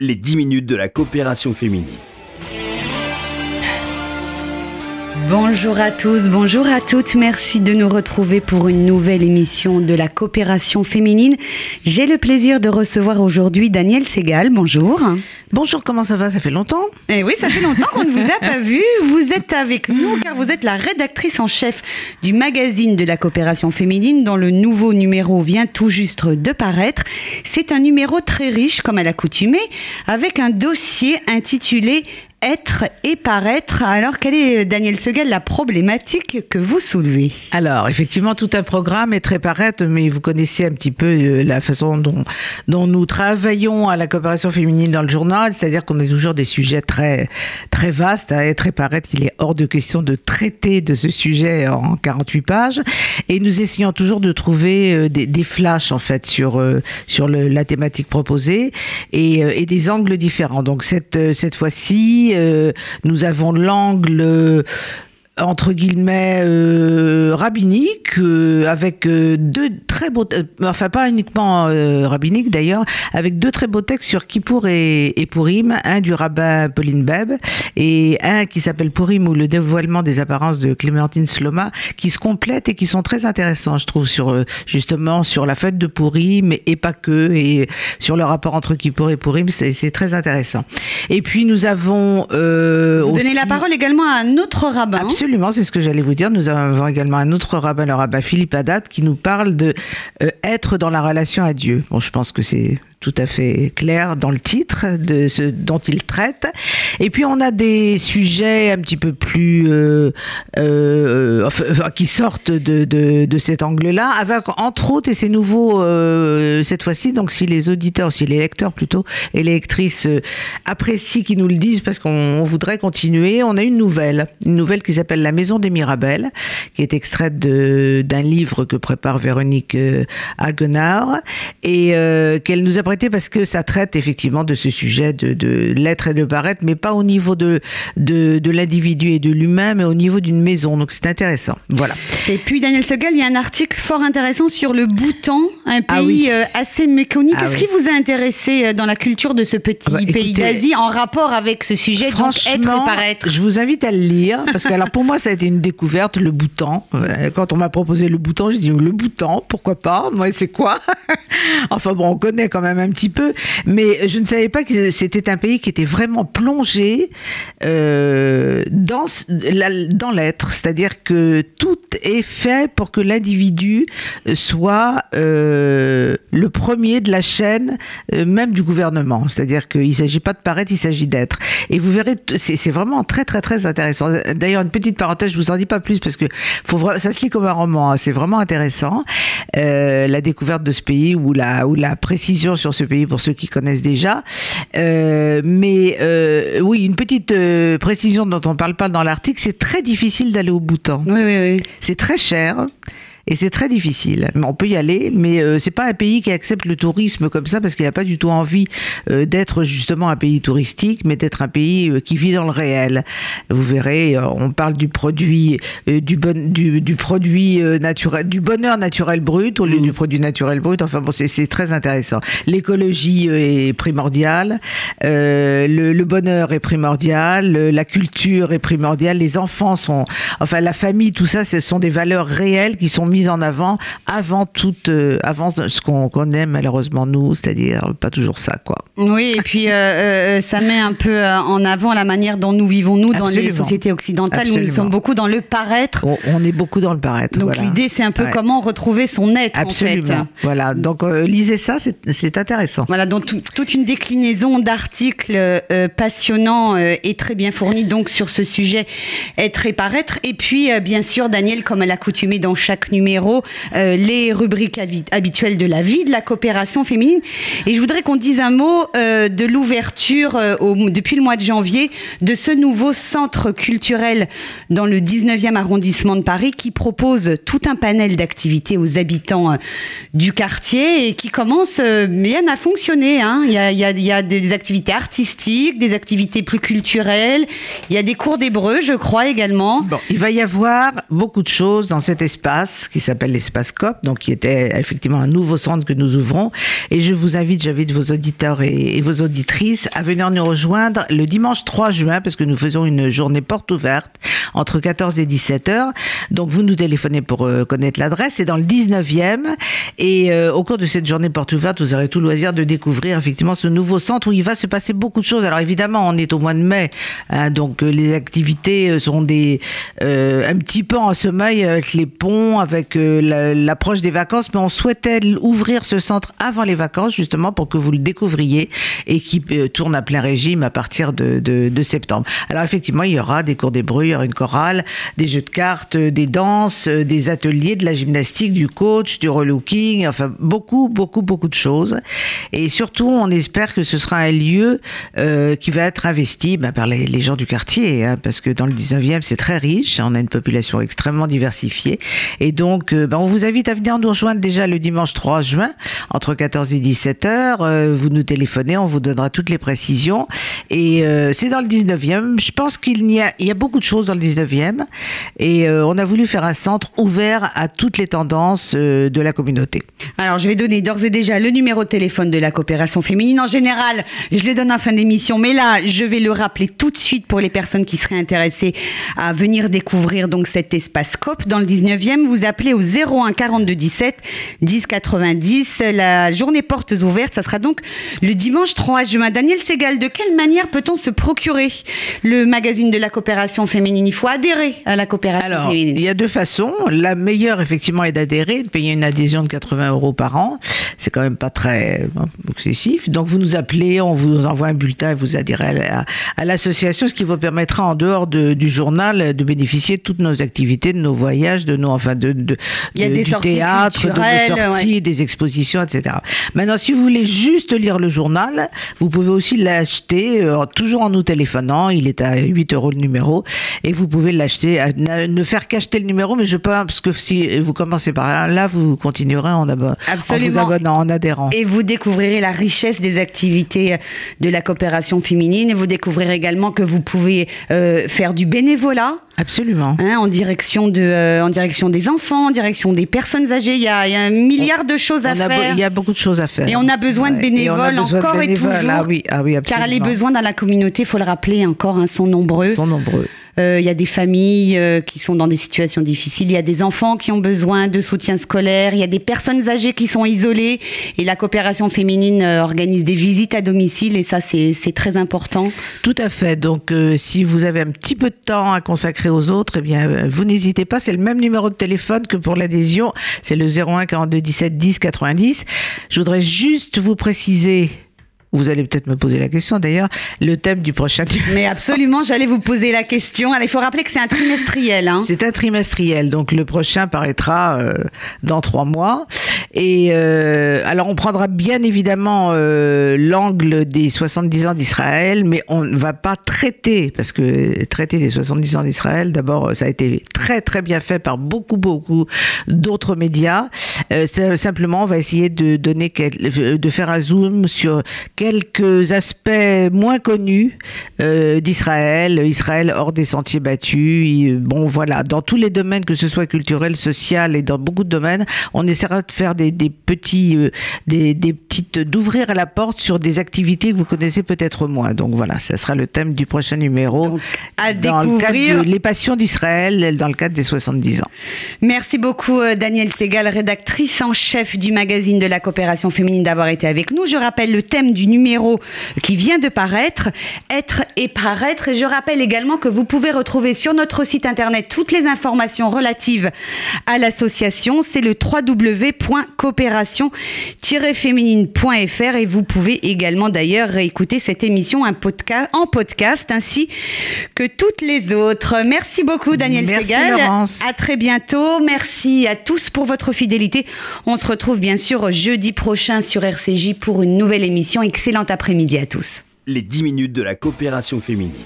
les 10 minutes de la coopération féminine. Bonjour à tous, bonjour à toutes. Merci de nous retrouver pour une nouvelle émission de la coopération féminine. J'ai le plaisir de recevoir aujourd'hui Daniel Segal. Bonjour. Bonjour, comment ça va? Ça fait longtemps? Eh oui, ça fait longtemps qu'on ne vous a pas vu. Vous êtes avec nous car vous êtes la rédactrice en chef du magazine de la coopération féminine dont le nouveau numéro vient tout juste de paraître. C'est un numéro très riche comme à l'accoutumée avec un dossier intitulé être et paraître. Alors, quelle est, Daniel Segal, la problématique que vous soulevez? Alors, effectivement, tout un programme est très paraître, mais vous connaissez un petit peu euh, la façon dont, nous travaillons à la coopération féminine dans le journal, c'est-à-dire qu'on a toujours des sujets très, très vastes. À être et paraître, il est hors de question de traiter de ce sujet en 48 pages. Et nous essayons toujours de trouver euh, des, flashs, en fait, sur, euh, sur la thématique proposée et, et des angles différents. Donc, cette, cette fois-ci, euh, nous avons l'angle entre guillemets euh, rabbinique euh, avec euh, deux très beaux enfin pas uniquement rabbinique d'ailleurs avec deux très beaux textes sur Kippour et, et Purim un du rabbin Pauline Beb et un qui s'appelle Purim ou le dévoilement des apparences de Clémentine Sloma qui se complètent et qui sont très intéressants je trouve sur justement sur la fête de Purim et pas que et sur le rapport entre Kippour et Purim c'est très intéressant. Et puis nous avons Vous aussi... donnez la parole également à un autre rabbin Absolument Absolument, c'est ce que j'allais vous dire. Nous avons également un autre rabbin, le rabbin Philippe Haddad, qui nous parle de euh, être dans la relation à Dieu. Bon, je pense que c'est tout à fait clair dans le titre de ce dont il traite. Et puis on a des sujets un petit peu plus euh, euh, qui sortent de, de, de cet angle-là, avec entre autres, et c'est nouveau euh, cette fois-ci, donc si les auditeurs, si les lecteurs plutôt, et les lectrices apprécient qu'ils nous le disent parce qu'on voudrait continuer, on a une nouvelle, une nouvelle qui s'appelle La Maison des Mirabelles, qui est extraite d'un livre que prépare Véronique Hagenard, et qu'elle nous a parce que ça traite effectivement de ce sujet de, de l'être et de paraître, mais pas au niveau de, de, de l'individu et de l'humain, mais au niveau d'une maison. Donc c'est intéressant. Voilà. Et puis Daniel Segal, il y a un article fort intéressant sur le Bhoutan, un pays ah oui. assez méconnu. Qu'est-ce ah oui. qui vous a intéressé dans la culture de ce petit ah bah, pays d'Asie en rapport avec ce sujet Franchement, donc être et paraître? Je vous invite à le lire parce que alors pour moi ça a été une découverte, le Bhoutan. Quand on m'a proposé le Bhoutan, je dis le Bhoutan, pourquoi pas? Moi c'est quoi? Enfin bon, on connaît quand même un petit peu, mais je ne savais pas que c'était un pays qui était vraiment plongé euh, dans, l'être, c'est-à-dire que tout est fait pour que l'individu soit euh, le premier de la chaîne, euh, même du gouvernement. C'est-à-dire qu'il ne s'agit pas de paraître, il s'agit d'être. Et vous verrez, c'est vraiment très très très intéressant. D'ailleurs, une petite parenthèse, je vous en dis pas plus parce que ça se lit comme un roman. Hein, c'est vraiment intéressant. La découverte de ce pays ou la précision sur ce pays pour ceux qui connaissent déjà. Euh, mais euh, oui, une petite euh, précision dont on ne parle pas dans l'article, c'est très difficile d'aller au Bhoutan. Oui, oui, oui. C'est très cher et c'est très difficile. On peut y aller, mais euh, c'est pas un pays qui accepte le tourisme comme ça parce qu'il n'a pas du tout envie euh, d'être justement un pays touristique, mais d'être un pays euh, qui vit dans le réel. Vous verrez, on parle du produit du, bon, du, du produit naturel, du bonheur naturel brut au lieu mmh. du produit naturel brut. Enfin bon, c'est très intéressant. L'écologie est primordiale, le, le, bonheur est primordial, la culture est primordiale, les enfants sont, enfin la famille, tout ça, ce sont des valeurs réelles qui sont mises mise en avant avant tout, euh, avant ce qu'on connaît malheureusement nous, c'est-à-dire pas toujours ça, quoi. Oui, et puis euh, euh, ça met un peu en avant la manière dont nous vivons nous dans les sociétés occidentales Absolument. où nous sommes beaucoup dans le paraître. On, on est beaucoup dans le paraître. Donc voilà. l'idée, c'est un peu ouais. comment retrouver son être. Absolument. En fait. Voilà. Donc euh, lisez ça, c'est intéressant. Voilà. Donc toute une déclinaison d'articles euh, passionnants et très bien fournis donc sur ce sujet être et paraître. Et puis bien sûr, Daniel, comme à l'accoutumée dans chaque numéro euh, les rubriques habituelles de la vie de la coopération féminine. Et je voudrais qu'on dise un mot euh, de l'ouverture euh, depuis le mois de janvier de ce nouveau centre culturel dans le 19e arrondissement de Paris qui propose tout un panel d'activités aux habitants du quartier et qui commence bien à fonctionner. Hein. Y a, il y a des activités artistiques, des activités plus culturelles, il y a des cours d'hébreu, je crois également. Bon, il va y avoir beaucoup de choses dans cet espace qui s'appelle l'espace COP, donc qui était effectivement un nouveau centre que nous ouvrons. Et je vous invite, j'invite vos auditeurs et, vos auditrices à venir nous rejoindre le dimanche 3 juin, parce que nous faisons une journée porte ouverte entre 14 et 17 heures. Donc vous nous téléphonez pour euh, connaître l'adresse. C'est dans le 19e. Et euh, au cours de cette journée porte ouverte, vous aurez tout le loisir de découvrir effectivement ce nouveau centre où il va se passer beaucoup de choses. Alors évidemment, on est au mois de mai, hein, donc euh, les activités seront des un petit peu en sommeil avec les ponts, avec l'approche des vacances, mais on souhaitait ouvrir ce centre avant les vacances justement pour que vous le découvriez et qui tourne à plein régime à partir de, septembre. Alors effectivement, il y aura des cours d'hébreu, il y aura une chorale, des jeux de cartes, des danses, des ateliers, de la gymnastique, du coach, du relooking, enfin beaucoup, beaucoup, beaucoup de choses. Et surtout, on espère que ce sera un lieu euh, qui va être investi ben, par les, gens du quartier, hein, parce que dans le 19e, c'est très riche, on a une population extrêmement diversifiée. Et donc, euh, ben, on vous invite à venir nous rejoindre déjà le dimanche 3 juin, entre 14 et 17 heures. Euh, vous nous téléphonez, on vous donnera toutes les précisions. Et euh, c'est dans le 19e. Je pense qu'il y a, il y a beaucoup de choses dans le 19e. Et on a voulu faire un centre ouvert à toutes les tendances de la communauté. Alors, je vais donner d'ores et déjà le numéro de téléphone de la coopération féminine. En général, je le donne en fin d'émission, mais là, je vais le rappeler tout de suite pour les personnes qui seraient intéressées à venir découvrir donc cet espace COP dans le 19e. Vous appelez au 01 42 17 10 90. La journée portes ouvertes, ça sera donc le dimanche 3 juin. Daniel Segal, de quelle manière peut-on se procurer le magazine de la coopération féminine? Il faut adhérer à la coopération Alors, féminine. Il y a deux façons. La meilleure, effectivement, est d'adhérer, de payer une adhésion de 80 euros par an. C'est quand même pas très excessif. Donc, vous nous appelez, on vous envoie un bulletin et vous adhérez à, l'association, ce qui vous permettra, en dehors du journal, de bénéficier de toutes nos activités, de nos voyages, de nos, enfin, de, de, il y a des du sorties théâtre, de nos sorties, des expositions, etc. Maintenant, si vous voulez juste lire le journal, vous pouvez aussi l'acheter, euh, toujours en nous téléphonant. Il est à 8 euros le numéro. Et vous pouvez l'acheter, ne faire qu'acheter le numéro, mais je pense que si vous commencez par là, vous continuerez en, vous abonnant, en adhérant. Et vous découvrirez la richesse des activités de la coopération féminine. Et vous découvrirez également que vous pouvez euh, faire du bénévolat. Absolument. Hein, en, direction de, euh, en direction des enfants, en direction des personnes âgées. Il y a, il y a un milliard de choses à faire. Il y a beaucoup de choses à faire. Et on a besoin de bénévoles encore et toujours. Ah oui, ah oui, car les besoins dans la communauté, il faut le rappeler encore, hein, sont nombreux. Sont nombreux. Euh, il y a des familles euh, qui sont dans des situations difficiles, il y a des enfants qui ont besoin de soutien scolaire, il y a des personnes âgées qui sont isolées et la coopération féminine euh, organise des visites à domicile et ça c'est très important. Tout à fait. Donc si vous avez un petit peu de temps à consacrer aux autres, eh bien vous n'hésitez pas, c'est le même numéro de téléphone que pour l'adhésion, c'est le 01 42 17 10 90. Je voudrais juste vous préciser vous allez peut-être me poser la question d'ailleurs, le thème du prochain. Mais absolument, j'allais vous poser la question. Alors, il faut rappeler que c'est un trimestriel. Hein. C'est un trimestriel, donc le prochain paraîtra euh, dans trois mois. Et euh, alors, on prendra bien évidemment euh, l'angle des 70 ans d'Israël, mais on ne va pas traiter, parce que traiter des 70 ans d'Israël, d'abord, ça a été très très bien fait par beaucoup beaucoup d'autres médias. simplement, on va essayer de donner, de faire un zoom sur quelques aspects moins connus euh, d'Israël, Israël hors des sentiers battus. Bon, voilà, dans tous les domaines, que ce soit culturel, social et dans beaucoup de domaines, on essaiera de faire des, petits, euh, des, petites, d'ouvrir la porte sur des activités que vous connaissez peut-être moins. Donc voilà, ça sera le thème du prochain numéro. à dans découvrir. Le cadre les passions d'Israël, dans le cadre des 70 ans. Merci beaucoup, euh, Daniel Segal, rédactrice en chef du magazine de la coopération féminine, d'avoir été avec nous. Je rappelle le thème du numéro qui vient de paraître, Être et paraître. Et je rappelle également que vous pouvez retrouver sur notre site internet toutes les informations relatives à l'association. C'est le www.coopération-féminine.fr et vous pouvez également d'ailleurs réécouter cette émission en podcast ainsi que toutes les autres. Merci beaucoup Daniel Merci Segal. Laurence. À très bientôt. Merci à tous pour votre fidélité. On se retrouve bien sûr jeudi prochain sur RCJ pour une nouvelle émission excellent après-midi à tous. Les 10 minutes de la coopération féminine.